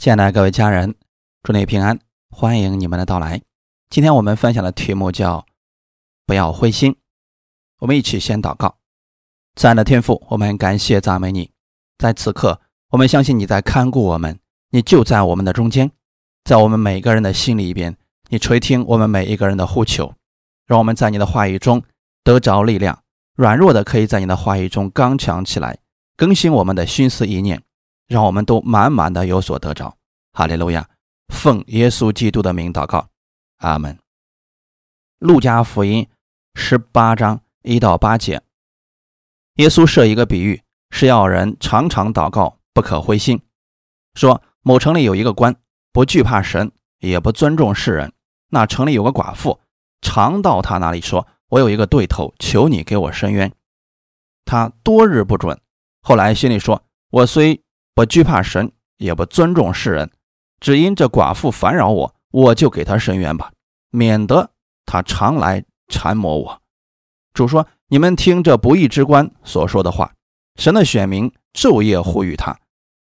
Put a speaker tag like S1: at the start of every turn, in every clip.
S1: 亲爱的各位家人，祝你平安，欢迎你们的到来。今天我们分享的题目叫“不要灰心”。我们一起先祷告。亲爱的天父，我们感谢赞美你，在此刻，我们相信你在看顾我们，你就在我们的中间，在我们每一个人的心里边，你垂听我们每一个人的呼求，让我们在你的话语中得着力量，软弱的可以在你的话语中刚强起来，更新我们的心思意念。让我们都满满的有所得着，哈利路亚！奉耶稣基督的名祷告，阿门。路加福音十八章一到八节，耶稣设一个比喻，是要人常常祷告，不可灰心。说某城里有一个官，不惧怕神，也不尊重世人。那城里有个寡妇，常到他那里说：“我有一个对头，求你给我伸冤。”他多日不准，后来心里说：“我虽……”不惧怕神，也不尊重世人，只因这寡妇烦扰我，我就给她伸冤吧，免得她常来缠磨我。主说：“你们听这不义之官所说的话，神的选民昼夜呼吁他，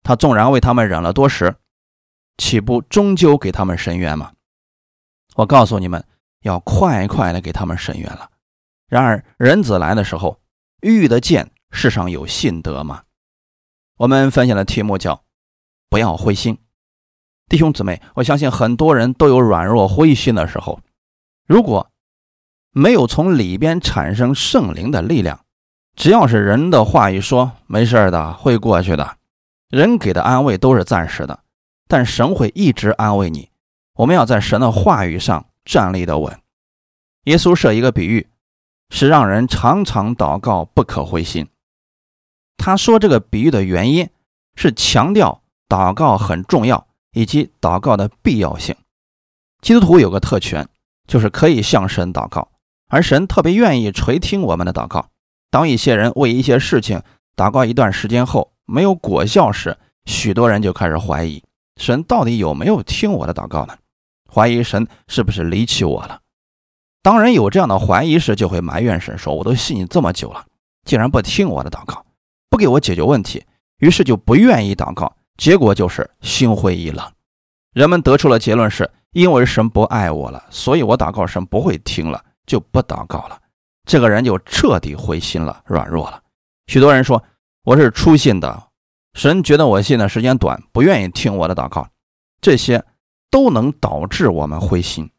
S1: 他纵然为他们忍了多时，岂不终究给他们伸冤吗？我告诉你们，要快快的给他们伸冤了。然而人子来的时候，遇得见世上有信德吗？”我们分享的题目叫“不要灰心”，弟兄姊妹，我相信很多人都有软弱灰心的时候。如果没有从里边产生圣灵的力量，只要是人的话一说，没事的，会过去的。人给的安慰都是暂时的，但神会一直安慰你。我们要在神的话语上站立的稳。耶稣设一个比喻，是让人常常祷告，不可灰心。他说这个比喻的原因是强调祷告很重要，以及祷告的必要性。基督徒有个特权，就是可以向神祷告，而神特别愿意垂听我们的祷告。当一些人为一些事情祷告一段时间后没有果效时，许多人就开始怀疑神到底有没有听我的祷告呢？怀疑神是不是离弃我了？当人有这样的怀疑时，就会埋怨神说：“我都信你这么久了，竟然不听我的祷告。”不给我解决问题，于是就不愿意祷告，结果就是心灰意冷。人们得出了结论是：因为神不爱我了，所以我祷告神不会听了，就不祷告了。这个人就彻底灰心了，软弱了。许多人说我是初信的，神觉得我信的时间短，不愿意听我的祷告，这些都能导致我们灰心。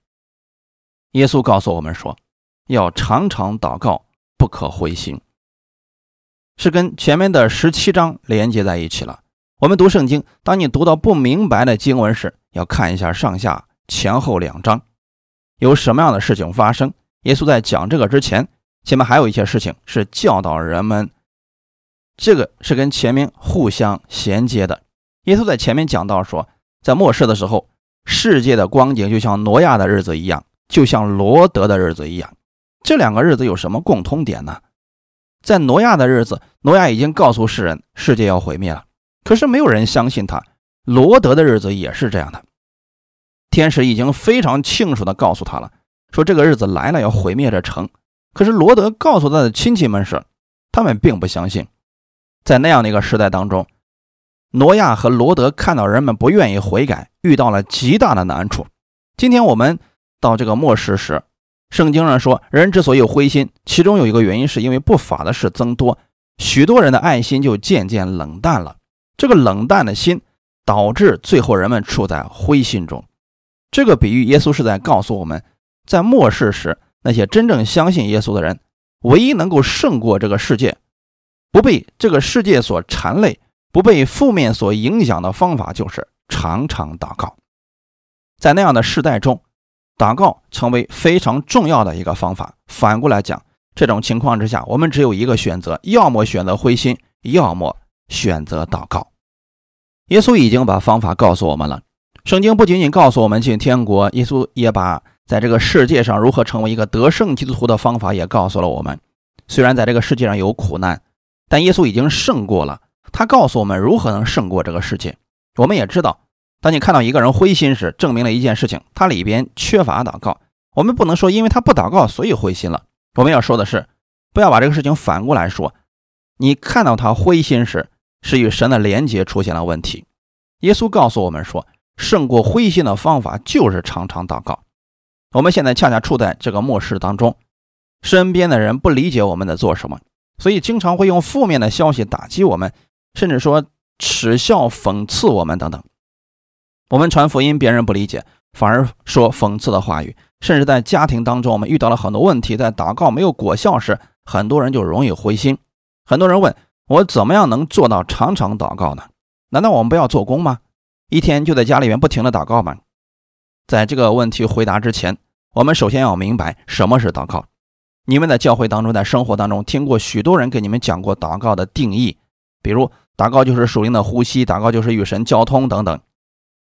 S1: 耶稣告诉我们说，要常常祷告，不可灰心。是跟前面的十七章连接在一起了。我们读圣经，当你读到不明白的经文时，要看一下上下前后两章有什么样的事情发生。耶稣在讲这个之前，前面还有一些事情是教导人们，这个是跟前面互相衔接的。耶稣在前面讲到说，在末世的时候，世界的光景就像挪亚的日子一样，就像罗德的日子一样。这两个日子有什么共通点呢？在挪亚的日子，挪亚已经告诉世人世界要毁灭了，可是没有人相信他。罗德的日子也是这样的，天使已经非常清楚地告诉他了，说这个日子来了要毁灭这城。可是罗德告诉他的亲戚们是，他们并不相信。在那样的一个时代当中，挪亚和罗德看到人们不愿意悔改，遇到了极大的难处。今天我们到这个末世时。圣经上说，人之所以灰心，其中有一个原因，是因为不法的事增多，许多人的爱心就渐渐冷淡了。这个冷淡的心，导致最后人们处在灰心中。这个比喻，耶稣是在告诉我们，在末世时，那些真正相信耶稣的人，唯一能够胜过这个世界，不被这个世界所缠累，不被负面所影响的方法，就是常常祷告。在那样的世代中。祷告成为非常重要的一个方法。反过来讲，这种情况之下，我们只有一个选择：要么选择灰心，要么选择祷告。耶稣已经把方法告诉我们了。圣经不仅仅告诉我们进天国，耶稣也把在这个世界上如何成为一个得胜基督徒的方法也告诉了我们。虽然在这个世界上有苦难，但耶稣已经胜过了。他告诉我们如何能胜过这个世界。我们也知道。当你看到一个人灰心时，证明了一件事情，他里边缺乏祷告。我们不能说因为他不祷告，所以灰心了。我们要说的是，不要把这个事情反过来说。你看到他灰心时，是与神的连结出现了问题。耶稣告诉我们说，胜过灰心的方法就是常常祷告。我们现在恰恰处在这个末世当中，身边的人不理解我们在做什么，所以经常会用负面的消息打击我们，甚至说耻笑、讽刺我们等等。我们传福音，别人不理解，反而说讽刺的话语，甚至在家庭当中，我们遇到了很多问题，在祷告没有果效时，很多人就容易灰心。很多人问我，怎么样能做到常常祷告呢？难道我们不要做工吗？一天就在家里面不停的祷告吗？在这个问题回答之前，我们首先要明白什么是祷告。你们在教会当中，在生活当中听过许多人给你们讲过祷告的定义，比如祷告就是属灵的呼吸，祷告就是与神交通等等。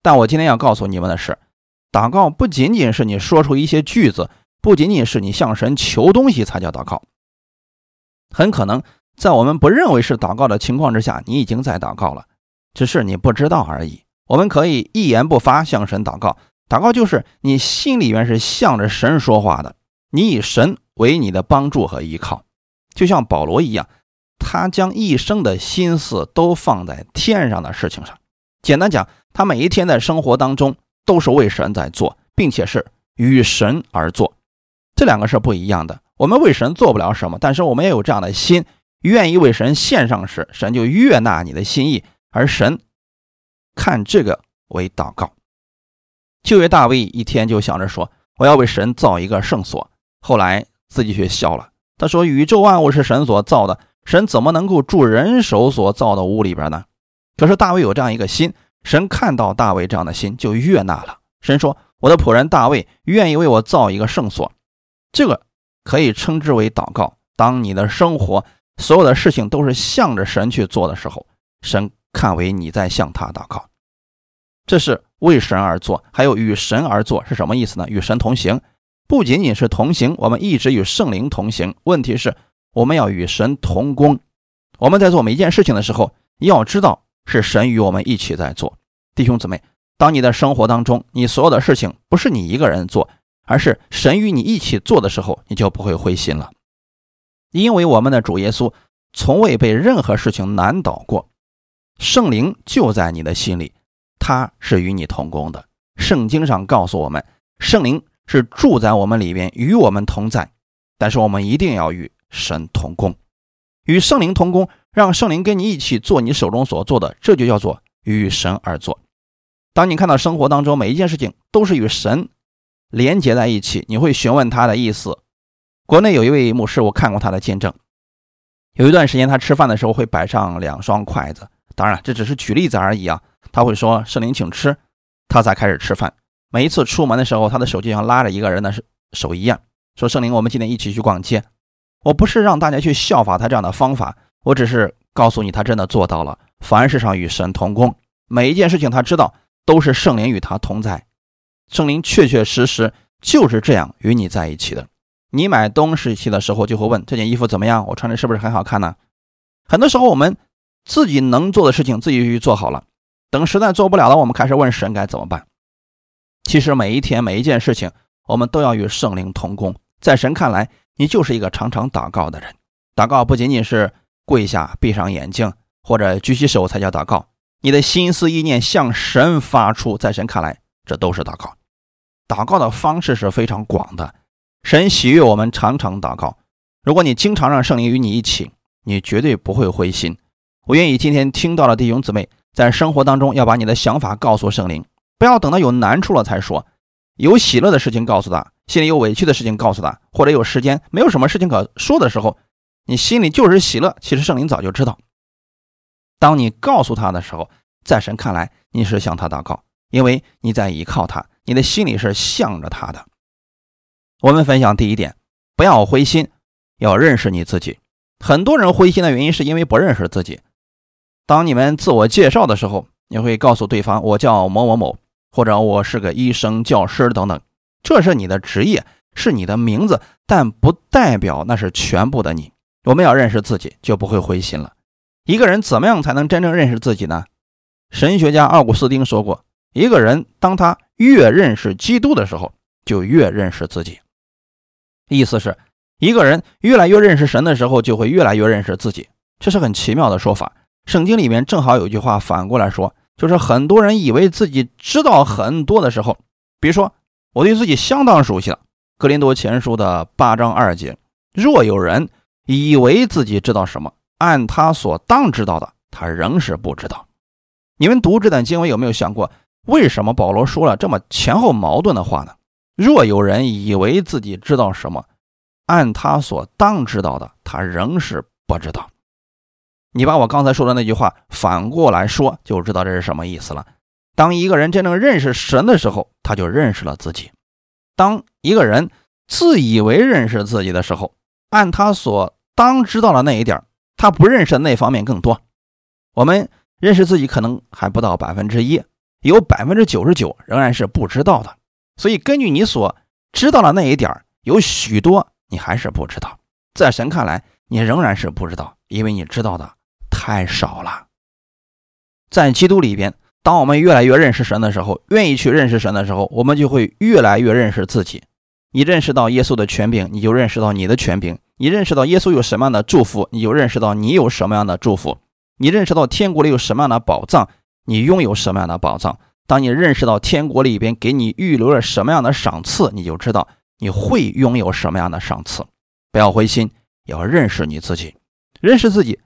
S1: 但我今天要告诉你们的是，祷告不仅仅是你说出一些句子，不仅仅是你向神求东西才叫祷告。很可能在我们不认为是祷告的情况之下，你已经在祷告了，只是你不知道而已。我们可以一言不发向神祷告，祷告就是你心里面是向着神说话的，你以神为你的帮助和依靠，就像保罗一样，他将一生的心思都放在天上的事情上。简单讲，他每一天在生活当中都是为神在做，并且是与神而做，这两个是不一样的。我们为神做不了什么，但是我们也有这样的心，愿意为神献上时，神就悦纳你的心意，而神看这个为祷告。旧约大卫一天就想着说：“我要为神造一个圣所。”后来自己却笑了，他说：“宇宙万物是神所造的，神怎么能够住人手所造的屋里边呢？”可是大卫有这样一个心，神看到大卫这样的心就悦纳了。神说：“我的仆人大卫愿意为我造一个圣所。”这个可以称之为祷告。当你的生活所有的事情都是向着神去做的时候，神看为你在向他祷告。这是为神而做，还有与神而做是什么意思呢？与神同行，不仅仅是同行，我们一直与圣灵同行。问题是，我们要与神同工。我们在做每一件事情的时候，要知道。是神与我们一起在做，弟兄姊妹，当你的生活当中，你所有的事情不是你一个人做，而是神与你一起做的时候，你就不会灰心了。因为我们的主耶稣从未被任何事情难倒过，圣灵就在你的心里，他是与你同工的。圣经上告诉我们，圣灵是住在我们里边，与我们同在。但是我们一定要与神同工，与圣灵同工。让圣灵跟你一起做你手中所做的，这就叫做与神而做。当你看到生活当中每一件事情都是与神连接在一起，你会询问他的意思。国内有一位牧师，我看过他的见证。有一段时间，他吃饭的时候会摆上两双筷子，当然这只是举例子而已啊。他会说：“圣灵，请吃。”他才开始吃饭。每一次出门的时候，他的手就像拉着一个人的手一样，说：“圣灵，我们今天一起去逛街。”我不是让大家去效法他这样的方法。我只是告诉你，他真的做到了。凡事上与神同工，每一件事情他知道都是圣灵与他同在，圣灵确确实实就是这样与你在一起的。你买东西的时候就会问这件衣服怎么样，我穿着是不是很好看呢？很多时候我们自己能做的事情自己去做好了，等实在做不了了，我们开始问神该怎么办。其实每一天每一件事情，我们都要与圣灵同工。在神看来，你就是一个常常祷告的人。祷告不仅仅是。跪下，闭上眼睛，或者举起手才叫祷告。你的心思意念向神发出，在神看来，这都是祷告。祷告的方式是非常广的，神喜悦我们常常祷告。如果你经常让圣灵与你一起，你绝对不会灰心。我愿意今天听到的弟兄姊妹，在生活当中要把你的想法告诉圣灵，不要等到有难处了才说。有喜乐的事情告诉他，心里有委屈的事情告诉他，或者有时间没有什么事情可说的时候。你心里就是喜乐，其实圣灵早就知道。当你告诉他的时候，在神看来你是向他祷告，因为你在依靠他，你的心里是向着他的。我们分享第一点，不要灰心，要认识你自己。很多人灰心的原因是因为不认识自己。当你们自我介绍的时候，你会告诉对方我叫某某某，或者我是个医生、教师等等，这是你的职业，是你的名字，但不代表那是全部的你。我们要认识自己，就不会灰心了。一个人怎么样才能真正认识自己呢？神学家奥古斯丁说过：“一个人当他越认识基督的时候，就越认识自己。”意思是，一个人越来越认识神的时候，就会越来越认识自己。这是很奇妙的说法。圣经里面正好有句话反过来说：“就是很多人以为自己知道很多的时候，比如说我对自己相当熟悉了，《格林多前书》的八章二节，若有人以为自己知道什么，按他所当知道的，他仍是不知道。你们读这段经文有没有想过，为什么保罗说了这么前后矛盾的话呢？若有人以为自己知道什么，按他所当知道的，他仍是不知道。你把我刚才说的那句话反过来说，就知道这是什么意思了。当一个人真正认识神的时候，他就认识了自己；当一个人自以为认识自己的时候，按他所当知道的那一点，他不认识的那方面更多。我们认识自己可能还不到百分之一，有百分之九十九仍然是不知道的。所以，根据你所知道的那一点，有许多你还是不知道。在神看来，你仍然是不知道，因为你知道的太少了。在基督里边，当我们越来越认识神的时候，愿意去认识神的时候，我们就会越来越认识自己。你认识到耶稣的权柄，你就认识到你的权柄；你认识到耶稣有什么样的祝福，你就认识到你有什么样的祝福；你认识到天国里有什么样的宝藏，你拥有什么样的宝藏。当你认识到天国里边给你预留了什么样的赏赐，你就知道你会拥有什么样的赏赐。不要灰心，要认识你自己。认识自己，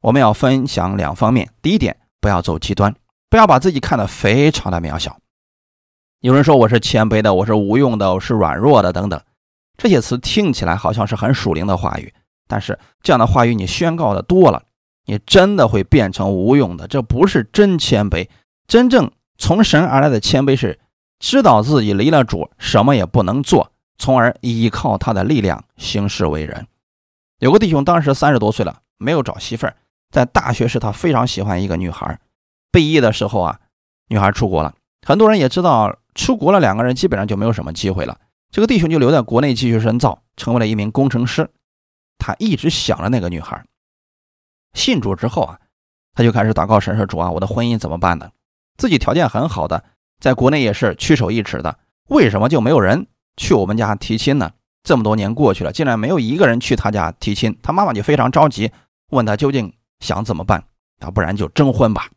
S1: 我们要分享两方面。第一点，不要走极端，不要把自己看得非常的渺小。有人说我是谦卑的，我是无用的，我是软弱的，等等，这些词听起来好像是很属灵的话语，但是这样的话语你宣告的多了，你真的会变成无用的。这不是真谦卑，真正。从神而来的谦卑是知道自己离了主什么也不能做，从而依靠他的力量行事为人。有个弟兄当时三十多岁了，没有找媳妇儿，在大学时他非常喜欢一个女孩，毕业的时候啊，女孩出国了，很多人也知道出国了，两个人基本上就没有什么机会了。这个弟兄就留在国内继续深造，成为了一名工程师。他一直想着那个女孩。信主之后啊，他就开始祷告神说：“主啊，我的婚姻怎么办呢？”自己条件很好的，在国内也是屈首一尺的，为什么就没有人去我们家提亲呢？这么多年过去了，竟然没有一个人去他家提亲，他妈妈就非常着急，问他究竟想怎么办？啊不然就征婚吧。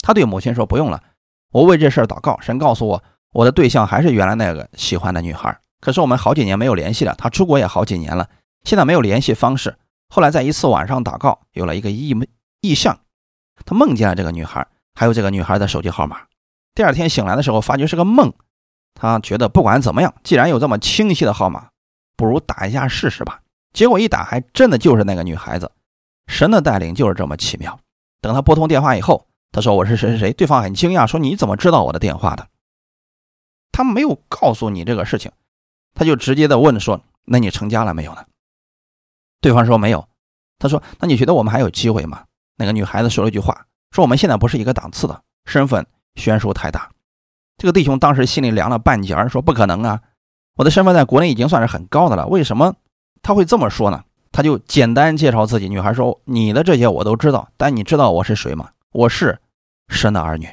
S1: 他对母亲说：“不用了，我为这事祷告，神告诉我，我的对象还是原来那个喜欢的女孩。可是我们好几年没有联系了，他出国也好几年了，现在没有联系方式。后来在一次晚上祷告，有了一个异异象，他梦见了这个女孩。”还有这个女孩的手机号码。第二天醒来的时候，发觉是个梦。他觉得不管怎么样，既然有这么清晰的号码，不如打一下试试吧。结果一打，还真的就是那个女孩子。神的带领就是这么奇妙。等他拨通电话以后，他说：“我是谁谁谁。”对方很惊讶，说：“你怎么知道我的电话的？”他没有告诉你这个事情，他就直接的问说：“那你成家了没有呢？”对方说：“没有。”他说：“那你觉得我们还有机会吗？”那个女孩子说了一句话。说我们现在不是一个档次的，身份悬殊太大。这个弟兄当时心里凉了半截，说不可能啊，我的身份在国内已经算是很高的了，为什么他会这么说呢？他就简单介绍自己。女孩说：“你的这些我都知道，但你知道我是谁吗？我是神的儿女。”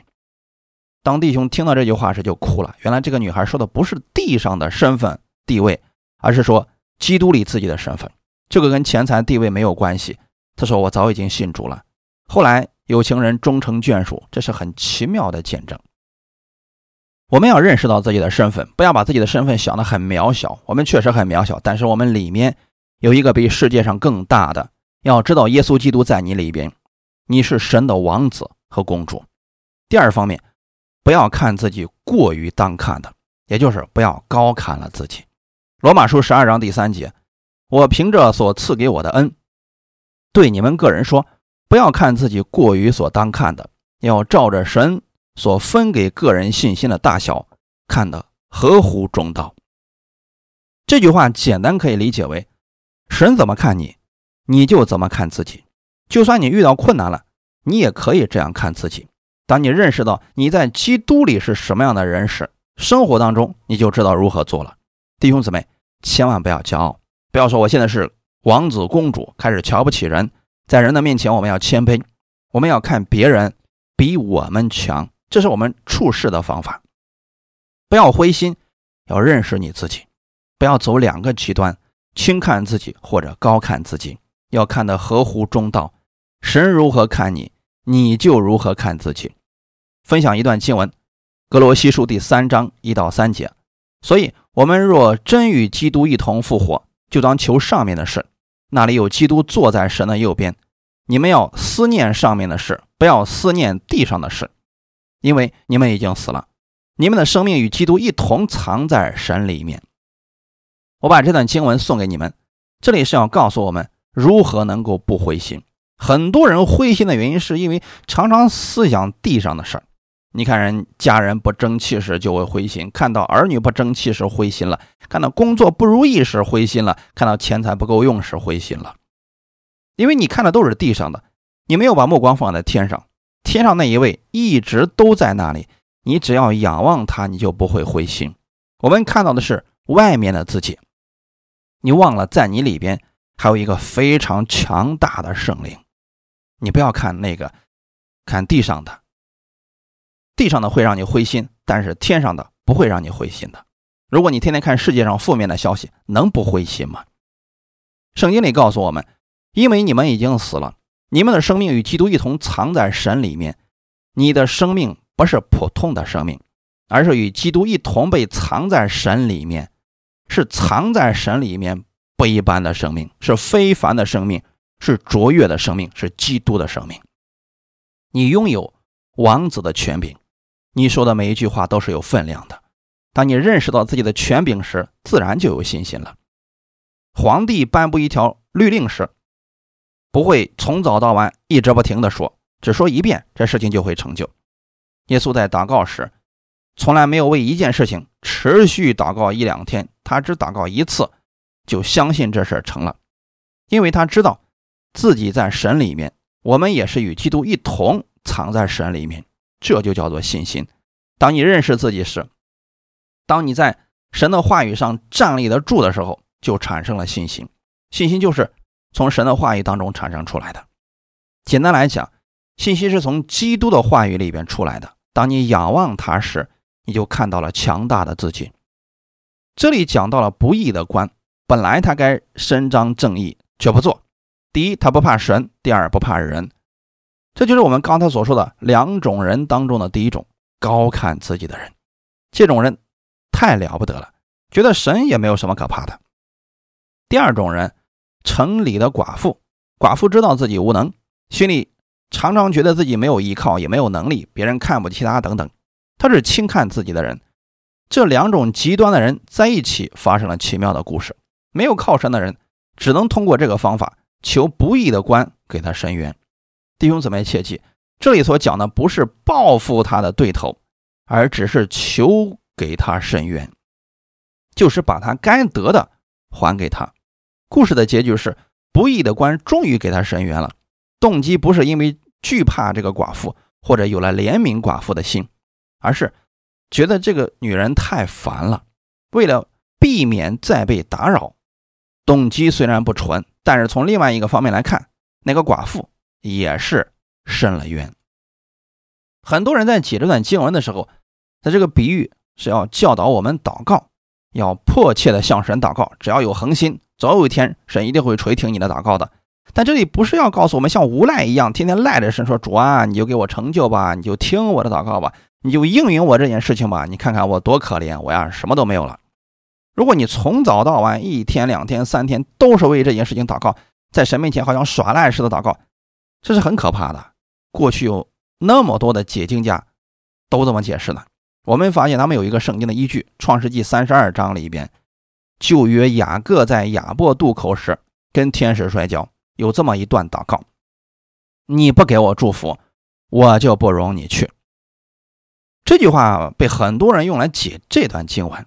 S1: 当弟兄听到这句话时就哭了。原来这个女孩说的不是地上的身份地位，而是说基督里自己的身份。这个跟钱财地位没有关系。他说：“我早已经信主了。”后来。有情人终成眷属，这是很奇妙的见证。我们要认识到自己的身份，不要把自己的身份想得很渺小。我们确实很渺小，但是我们里面有一个比世界上更大的。要知道，耶稣基督在你里边，你是神的王子和公主。第二方面，不要看自己过于当看的，也就是不要高看了自己。罗马书十二章第三节，我凭着所赐给我的恩，对你们个人说。不要看自己过于所当看的，要照着神所分给个人信心的大小看的合乎中道。这句话简单可以理解为：神怎么看你，你就怎么看自己。就算你遇到困难了，你也可以这样看自己。当你认识到你在基督里是什么样的人时，生活当中你就知道如何做了。弟兄姊妹，千万不要骄傲，不要说我现在是王子公主，开始瞧不起人。在人的面前，我们要谦卑，我们要看别人比我们强，这是我们处事的方法。不要灰心，要认识你自己，不要走两个极端，轻看自己或者高看自己，要看得合乎中道。神如何看你，你就如何看自己。分享一段经文，《格罗西书》第三章一到三节。所以，我们若真与基督一同复活，就当求上面的事，那里有基督坐在神的右边。你们要思念上面的事，不要思念地上的事，因为你们已经死了，你们的生命与基督一同藏在神里面。我把这段经文送给你们，这里是要告诉我们如何能够不灰心。很多人灰心的原因，是因为常常思想地上的事儿。你看人家人不争气时就会灰心，看到儿女不争气时灰心了，看到工作不如意时灰心了，看到钱财不够用时灰心了。因为你看的都是地上的，你没有把目光放在天上，天上那一位一直都在那里，你只要仰望他，你就不会灰心。我们看到的是外面的自己，你忘了在你里边还有一个非常强大的圣灵。你不要看那个，看地上的。地上的会让你灰心，但是天上的不会让你灰心的。如果你天天看世界上负面的消息，能不灰心吗？圣经里告诉我们，因为你们已经死了，你们的生命与基督一同藏在神里面。你的生命不是普通的生命，而是与基督一同被藏在神里面，是藏在神里面不一般的生命，是非凡的生命，是卓越的生命，是基督的生命。你拥有王子的权柄。你说的每一句话都是有分量的。当你认识到自己的权柄时，自然就有信心了。皇帝颁布一条律令时，不会从早到晚一直不停的说，只说一遍，这事情就会成就。耶稣在祷告时，从来没有为一件事情持续祷告一两天，他只祷告一次，就相信这事成了，因为他知道自己在神里面，我们也是与基督一同藏在神里面。这就叫做信心。当你认识自己时，当你在神的话语上站立得住的时候，就产生了信心。信心就是从神的话语当中产生出来的。简单来讲，信心是从基督的话语里边出来的。当你仰望他时，你就看到了强大的自己。这里讲到了不义的官，本来他该伸张正义，却不做。第一，他不怕神；第二，不怕人。这就是我们刚才所说的两种人当中的第一种高看自己的人，这种人太了不得了，觉得神也没有什么可怕的。第二种人，城里的寡妇，寡妇知道自己无能，心里常常觉得自己没有依靠，也没有能力，别人看不起他等等，他是轻看自己的人。这两种极端的人在一起发生了奇妙的故事。没有靠山的人，只能通过这个方法求不义的官给他伸冤。弟兄姊妹，切记，这里所讲的不是报复他的对头，而只是求给他伸冤，就是把他该得的还给他。故事的结局是，不义的官终于给他伸冤了，动机不是因为惧怕这个寡妇，或者有了怜悯寡妇的心，而是觉得这个女人太烦了。为了避免再被打扰，动机虽然不纯，但是从另外一个方面来看，那个寡妇。也是伸了冤。很多人在解这段经文的时候，在这个比喻是要教导我们祷告，要迫切的向神祷告。只要有恒心，总有一天神一定会垂听你的祷告的。但这里不是要告诉我们像无赖一样，天天赖着神说：“主啊，你就给我成就吧，你就听我的祷告吧，你就应允我这件事情吧。你看看我多可怜，我呀什么都没有了。”如果你从早到晚，一天、两天、三天都是为这件事情祷告，在神面前好像耍赖似的祷告。这是很可怕的。过去有那么多的解经家都这么解释的。我们发现他们有一个圣经的依据，《创世纪三十二章里边，旧约雅各在雅伯渡口时跟天使摔跤，有这么一段祷告：“你不给我祝福，我就不容你去。”这句话被很多人用来解这段经文，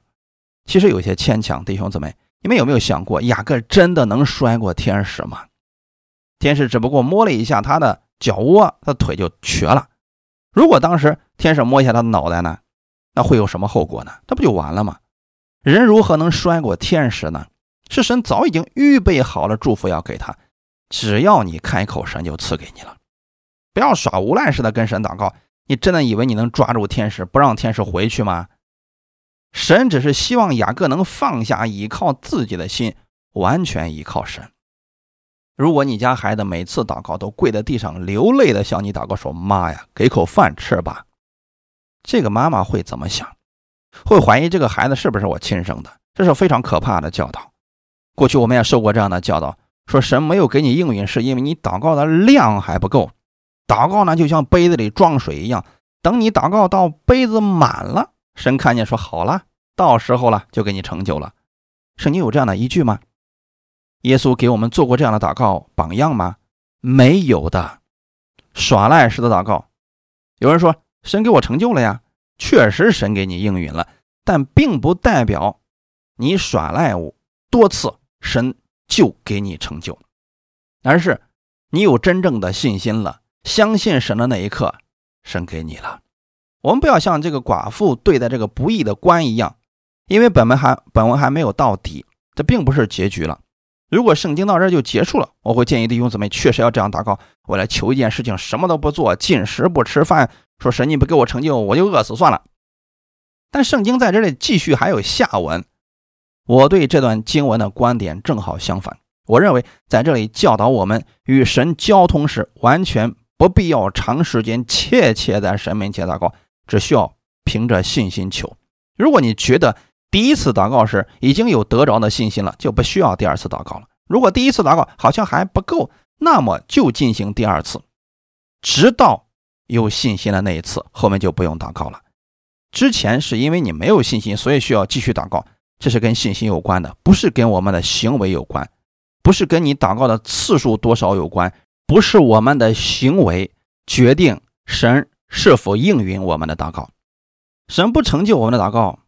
S1: 其实有些牵强。弟兄姊妹，你们有没有想过，雅各真的能摔过天使吗？天使只不过摸了一下他的脚窝，他腿就瘸了。如果当时天使摸一下他的脑袋呢，那会有什么后果呢？这不就完了吗？人如何能摔过天使呢？是神早已经预备好了祝福要给他，只要你开口，神就赐给你了。不要耍无赖似的跟神祷告，你真的以为你能抓住天使不让天使回去吗？神只是希望雅各能放下依靠自己的心，完全依靠神。如果你家孩子每次祷告都跪在地上流泪的向你祷告说：“妈呀，给口饭吃吧。”这个妈妈会怎么想？会怀疑这个孩子是不是我亲生的？这是非常可怕的教导。过去我们也受过这样的教导，说神没有给你应允，是因为你祷告的量还不够。祷告呢，就像杯子里装水一样，等你祷告到杯子满了，神看见说好了，到时候了就给你成就了。圣经有这样的依据吗？耶稣给我们做过这样的祷告榜样吗？没有的，耍赖式的祷告。有人说神给我成就了呀，确实神给你应允了，但并不代表你耍赖物多次，神就给你成就，而是你有真正的信心了。相信神的那一刻，神给你了。我们不要像这个寡妇对待这个不义的官一样，因为本文还本文还没有到底，这并不是结局了。如果圣经到这儿就结束了，我会建议弟兄姊妹确实要这样祷告：我来求一件事情，什么都不做，进食不吃饭，说神你不给我成就，我就饿死算了。但圣经在这里继续还有下文，我对这段经文的观点正好相反。我认为在这里教导我们与神交通时，完全。不必要长时间切切在神面前祷告，只需要凭着信心求。如果你觉得第一次祷告时已经有得着的信心了，就不需要第二次祷告了。如果第一次祷告好像还不够，那么就进行第二次，直到有信心的那一次，后面就不用祷告了。之前是因为你没有信心，所以需要继续祷告，这是跟信心有关的，不是跟我们的行为有关，不是跟你祷告的次数多少有关。不是我们的行为决定神是否应允我们的祷告，神不成就我们的祷告，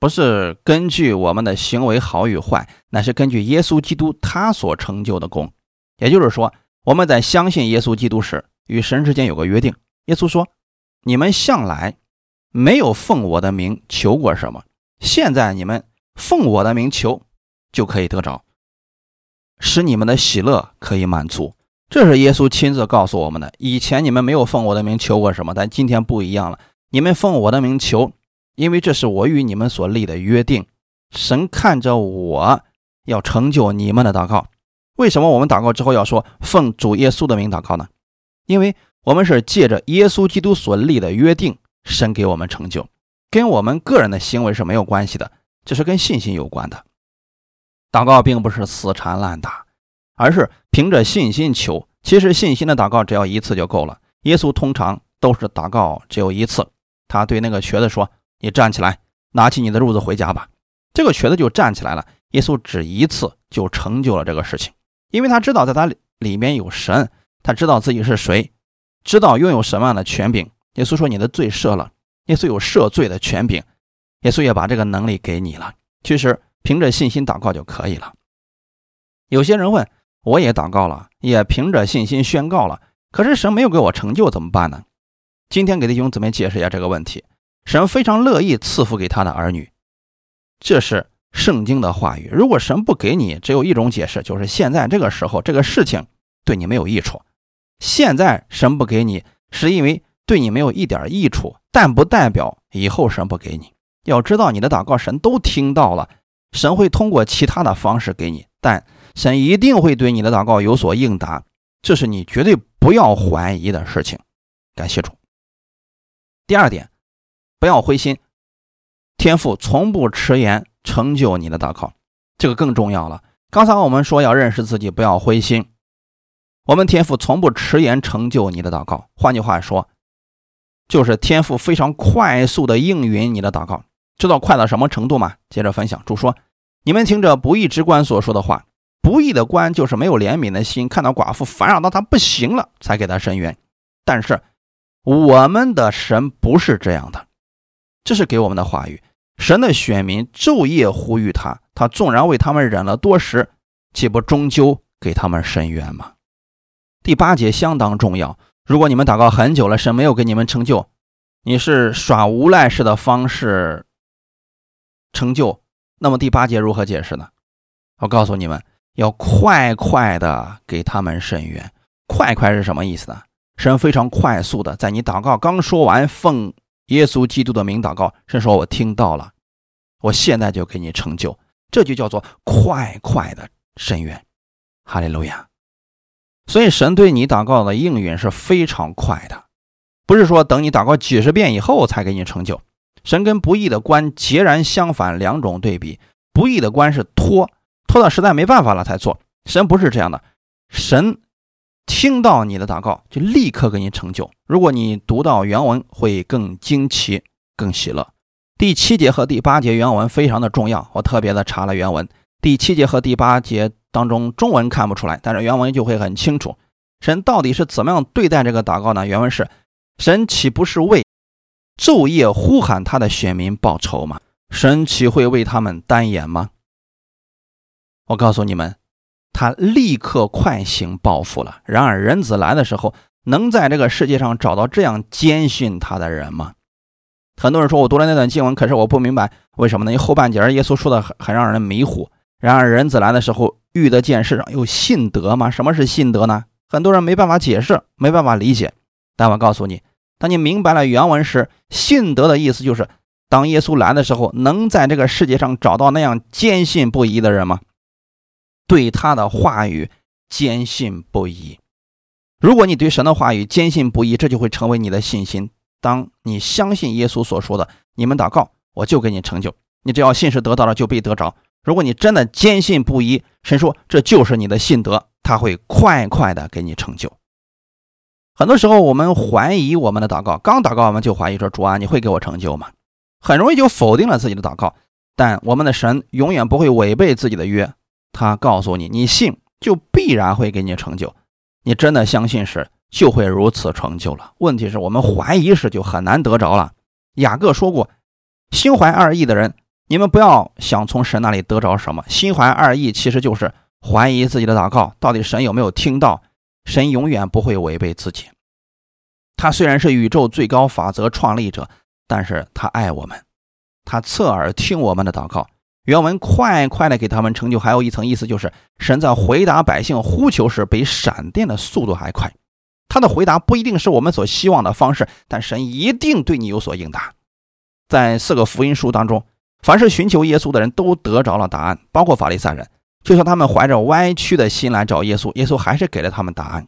S1: 不是根据我们的行为好与坏，乃是根据耶稣基督他所成就的功。也就是说，我们在相信耶稣基督时，与神之间有个约定。耶稣说：“你们向来没有奉我的名求过什么，现在你们奉我的名求，就可以得着，使你们的喜乐可以满足。”这是耶稣亲自告诉我们的。以前你们没有奉我的名求过什么，但今天不一样了。你们奉我的名求，因为这是我与你们所立的约定。神看着我要成就你们的祷告。为什么我们祷告之后要说奉主耶稣的名祷告呢？因为我们是借着耶稣基督所立的约定，神给我们成就，跟我们个人的行为是没有关系的，这是跟信心有关的。祷告并不是死缠烂打。而是凭着信心求，其实信心的祷告只要一次就够了。耶稣通常都是祷告只有一次，他对那个瘸子说：“你站起来，拿起你的褥子回家吧。”这个瘸子就站起来了。耶稣只一次就成就了这个事情，因为他知道在他里面有神，他知道自己是谁，知道拥有什么样的权柄。耶稣说：“你的罪赦了。”耶稣有赦罪的权柄，耶稣也把这个能力给你了。其实凭着信心祷告就可以了。有些人问。我也祷告了，也凭着信心宣告了。可是神没有给我成就，怎么办呢？今天给弟兄姊妹解释一下这个问题。神非常乐意赐福给他的儿女，这是圣经的话语。如果神不给你，只有一种解释，就是现在这个时候这个事情对你没有益处。现在神不给你，是因为对你没有一点益处，但不代表以后神不给你。要知道，你的祷告神都听到了，神会通过其他的方式给你，但。神一定会对你的祷告有所应答，这是你绝对不要怀疑的事情。感谢主。第二点，不要灰心，天父从不迟延成就你的祷告，这个更重要了。刚才我们说要认识自己，不要灰心。我们天父从不迟延成就你的祷告，换句话说，就是天父非常快速的应允你的祷告。知道快到什么程度吗？接着分享，主说：“你们听着不义之官所说的话。”不义的官就是没有怜悯的心，看到寡妇烦扰到他不行了，才给他伸冤。但是我们的神不是这样的，这是给我们的话语。神的选民昼夜呼吁他，他纵然为他们忍了多时，岂不终究给他们伸冤吗？第八节相当重要。如果你们祷告很久了，神没有给你们成就，你是耍无赖式的方式成就，那么第八节如何解释呢？我告诉你们。要快快的给他们伸冤，快快是什么意思呢？神非常快速的，在你祷告刚说完，奉耶稣基督的名祷告，神说：“我听到了，我现在就给你成就。”这就叫做快快的伸冤，哈利路亚。所以神对你祷告的应允是非常快的，不是说等你祷告几十遍以后才给你成就。神跟不义的官截然相反，两种对比。不义的官是拖，拖到实在没办法了才做。神不是这样的，神听到你的祷告就立刻给你成就。如果你读到原文，会更惊奇、更喜乐。第七节和第八节原文非常的重要，我特别的查了原文。第七节和第八节当中中文看不出来，但是原文就会很清楚。神到底是怎么样对待这个祷告呢？原文是：神岂不是为昼夜呼喊他的选民报仇吗？神岂会为他们单言吗？我告诉你们，他立刻快行报复了。然而人子来的时候，能在这个世界上找到这样坚信他的人吗？很多人说我读了那段经文，可是我不明白为什么呢？因为后半截耶稣说的很很让人迷糊。然而人子来的时候，遇得见世上有信德吗？什么是信德呢？很多人没办法解释，没办法理解。但我告诉你，当你明白了原文时，信德的意思就是。当耶稣来的时候，能在这个世界上找到那样坚信不疑的人吗？对他的话语坚信不疑。如果你对神的话语坚信不疑，这就会成为你的信心。当你相信耶稣所说的“你们祷告，我就给你成就”，你只要信是得到了，就必得着。如果你真的坚信不疑，神说这就是你的信德，他会快快的给你成就。很多时候我们怀疑我们的祷告，刚祷告我们就怀疑说：“主啊，你会给我成就吗？”很容易就否定了自己的祷告，但我们的神永远不会违背自己的约。他告诉你，你信就必然会给你成就。你真的相信时，就会如此成就了。问题是我们怀疑时就很难得着了。雅各说过，心怀二意的人，你们不要想从神那里得着什么。心怀二意其实就是怀疑自己的祷告到底神有没有听到。神永远不会违背自己。他虽然是宇宙最高法则创立者。但是他爱我们，他侧耳听我们的祷告。原文快快的给他们成就，还有一层意思就是，神在回答百姓呼求时，比闪电的速度还快。他的回答不一定是我们所希望的方式，但神一定对你有所应答。在四个福音书当中，凡是寻求耶稣的人都得着了答案，包括法利赛人。就算他们怀着歪曲的心来找耶稣，耶稣还是给了他们答案。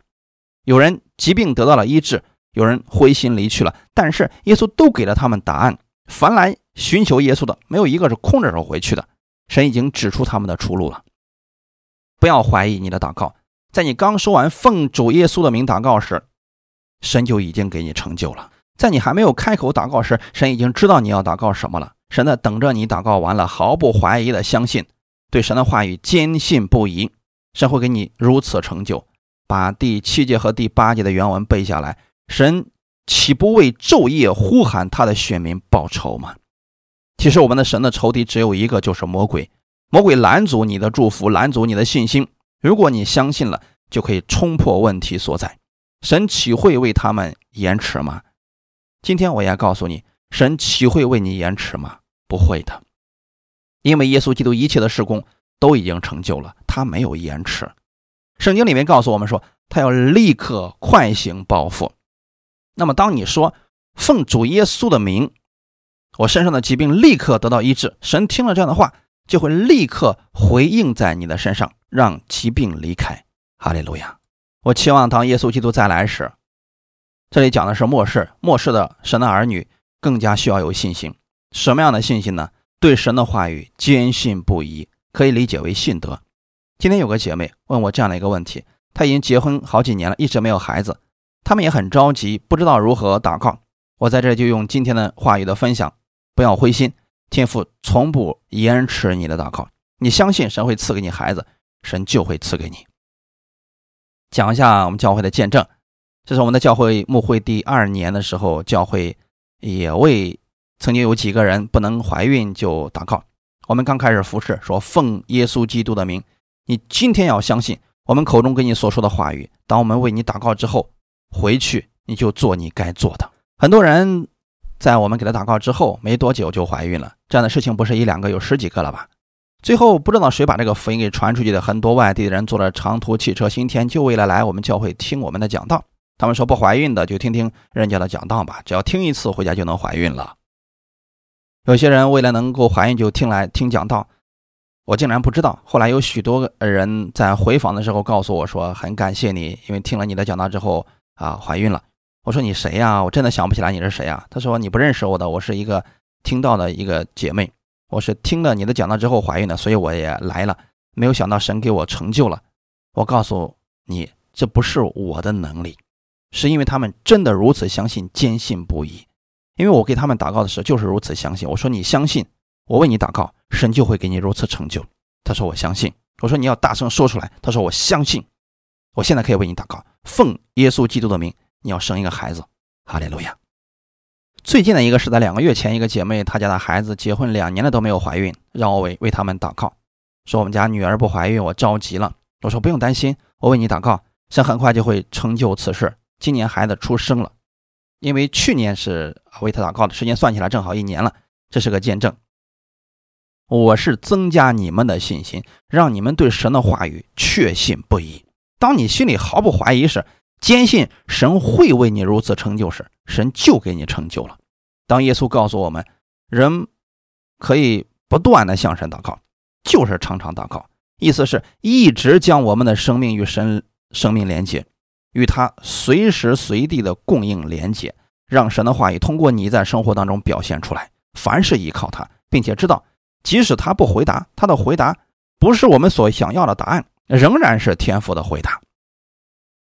S1: 有人疾病得到了医治。有人灰心离去了，但是耶稣都给了他们答案。凡来寻求耶稣的，没有一个是空着手回去的。神已经指出他们的出路了。不要怀疑你的祷告，在你刚说完奉主耶稣的名祷告时，神就已经给你成就了。在你还没有开口祷告时，神已经知道你要祷告什么了。神在等着你祷告完了，毫不怀疑的相信，对神的话语坚信不疑，神会给你如此成就。把第七节和第八节的原文背下来。神岂不为昼夜呼喊他的选民报仇吗？其实我们的神的仇敌只有一个，就是魔鬼。魔鬼拦阻你的祝福，拦阻你的信心。如果你相信了，就可以冲破问题所在。神岂会为他们延迟吗？今天我也告诉你，神岂会为你延迟吗？不会的，因为耶稣基督一切的事工都已经成就了，他没有延迟。圣经里面告诉我们说，他要立刻快行报复。那么，当你说奉主耶稣的名，我身上的疾病立刻得到医治，神听了这样的话，就会立刻回应在你的身上，让疾病离开。哈利路亚！我期望当耶稣基督再来时，这里讲的是末世，末世的神的儿女更加需要有信心。什么样的信心呢？对神的话语坚信不疑，可以理解为信德。今天有个姐妹问我这样的一个问题：她已经结婚好几年了，一直没有孩子。他们也很着急，不知道如何祷告。我在这就用今天的话语的分享，不要灰心，天父从不延迟你的祷告。你相信神会赐给你孩子，神就会赐给你。讲一下我们教会的见证，这是我们的教会牧会第二年的时候，教会也为曾经有几个人不能怀孕就祷告。我们刚开始服侍，说奉耶稣基督的名，你今天要相信我们口中跟你所说的话语。当我们为你祷告之后。回去你就做你该做的。很多人在我们给他祷告之后没多久就怀孕了，这样的事情不是一两个，有十几个了吧？最后不知道谁把这个福音给传出去的，很多外地的人坐了长途汽车新天，就为了来我们教会听我们的讲道。他们说不怀孕的就听听人家的讲道吧，只要听一次回家就能怀孕了。有些人为了能够怀孕就听来听讲道，我竟然不知道。后来有许多人在回访的时候告诉我说，很感谢你，因为听了你的讲道之后。啊，怀孕了，我说你谁呀？我真的想不起来你是谁呀。他说你不认识我的，我是一个听到的一个姐妹，我是听了你的讲道之后怀孕的，所以我也来了。没有想到神给我成就了。我告诉你，这不是我的能力，是因为他们真的如此相信，坚信不疑。因为我给他们祷告的时候就是如此相信。我说你相信，我为你祷告，神就会给你如此成就。他说我相信。我说你要大声说出来。他说我相信。我现在可以为你祷告，奉耶稣基督的名，你要生一个孩子。哈利路亚。最近的一个是在两个月前，一个姐妹她家的孩子结婚两年了都没有怀孕，让我为为他们祷告，说我们家女儿不怀孕，我着急了。我说不用担心，我为你祷告，神很快就会成就此事。今年孩子出生了。因为去年是为他祷告的时间算起来正好一年了，这是个见证。我是增加你们的信心，让你们对神的话语确信不疑。当你心里毫不怀疑时，坚信神会为你如此成就时，神就给你成就了。当耶稣告诉我们，人可以不断的向神祷告，就是常常祷告，意思是一直将我们的生命与神生命连接。与他随时随地的供应连接，让神的话语通过你在生活当中表现出来。凡是依靠他，并且知道，即使他不回答，他的回答不是我们所想要的答案，仍然是天赋的回答。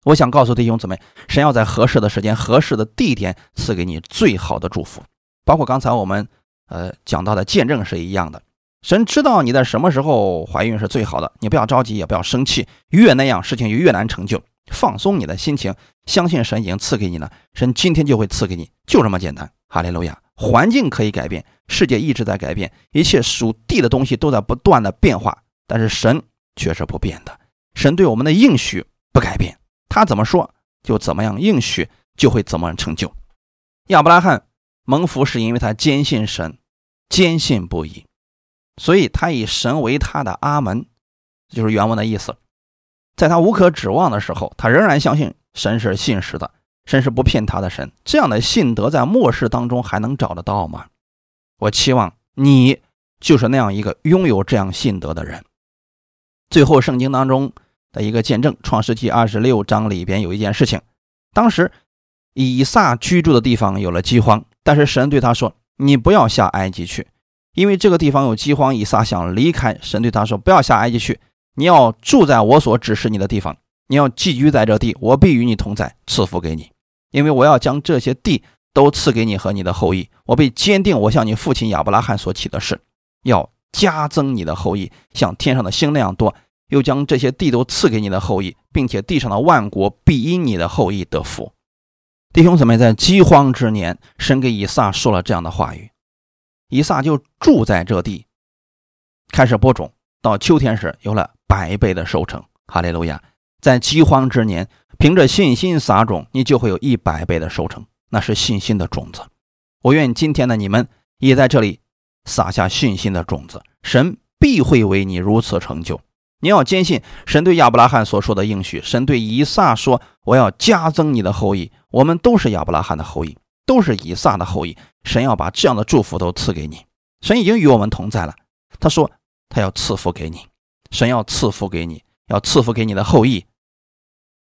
S1: 我想告诉弟兄姊妹，神要在合适的时间、合适的地点赐给你最好的祝福，包括刚才我们呃讲到的见证是一样的。神知道你在什么时候怀孕是最好的，你不要着急，也不要生气，越那样事情就越难成就。放松你的心情，相信神已经赐给你了，神今天就会赐给你，就这么简单。哈利路亚！环境可以改变，世界一直在改变，一切属地的东西都在不断的变化，但是神却是不变的。神对我们的应许不改变，他怎么说就怎么样，应许就会怎么成就。亚伯拉罕蒙福是因为他坚信神，坚信不疑，所以他以神为他的阿门，就是原文的意思。在他无可指望的时候，他仍然相信神是信实的，神是不骗他的神。这样的信德在末世当中还能找得到吗？我期望你就是那样一个拥有这样信德的人。最后，圣经当中的一个见证，《创世纪二十六章里边有一件事情，当时以撒居住的地方有了饥荒，但是神对他说：“你不要下埃及去，因为这个地方有饥荒。”以撒想离开，神对他说：“不要下埃及去。”你要住在我所指示你的地方，你要寄居在这地，我必与你同在，赐福给你，因为我要将这些地都赐给你和你的后裔。我必坚定我向你父亲亚伯拉罕所起的誓，要加增你的后裔，像天上的星那样多，又将这些地都赐给你的后裔，并且地上的万国必因你的后裔得福。弟兄姊妹，在饥荒之年，神给以撒说了这样的话语，以撒就住在这地，开始播种，到秋天时有了。百倍的收成，哈利路亚！在饥荒之年，凭着信心撒种，你就会有一百倍的收成，那是信心的种子。我愿今天的你们也在这里撒下信心的种子，神必会为你如此成就。你要坚信神对亚伯拉罕所说的应许，神对以撒说：“我要加增你的后裔。”我们都是亚伯拉罕的后裔，都是以撒的后裔。神要把这样的祝福都赐给你。神已经与我们同在了，他说他要赐福给你。神要赐福给你，要赐福给你的后裔，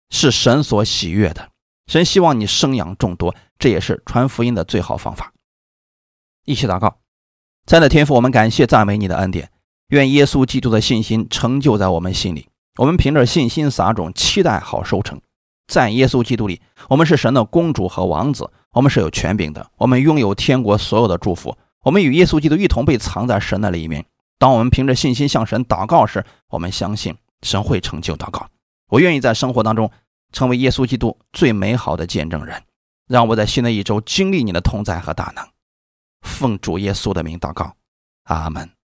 S1: 是神所喜悦的。神希望你生养众多，这也是传福音的最好方法。一起祷告，在那天父，我们感谢赞美你的恩典，愿耶稣基督的信心成就在我们心里。我们凭着信心撒种，期待好收成。在耶稣基督里，我们是神的公主和王子，我们是有权柄的，我们拥有天国所有的祝福。我们与耶稣基督一同被藏在神的里面。当我们凭着信心向神祷告时，我们相信神会成就祷告。我愿意在生活当中成为耶稣基督最美好的见证人，让我在新的一周经历你的同在和大能。奉主耶稣的名祷告，阿门。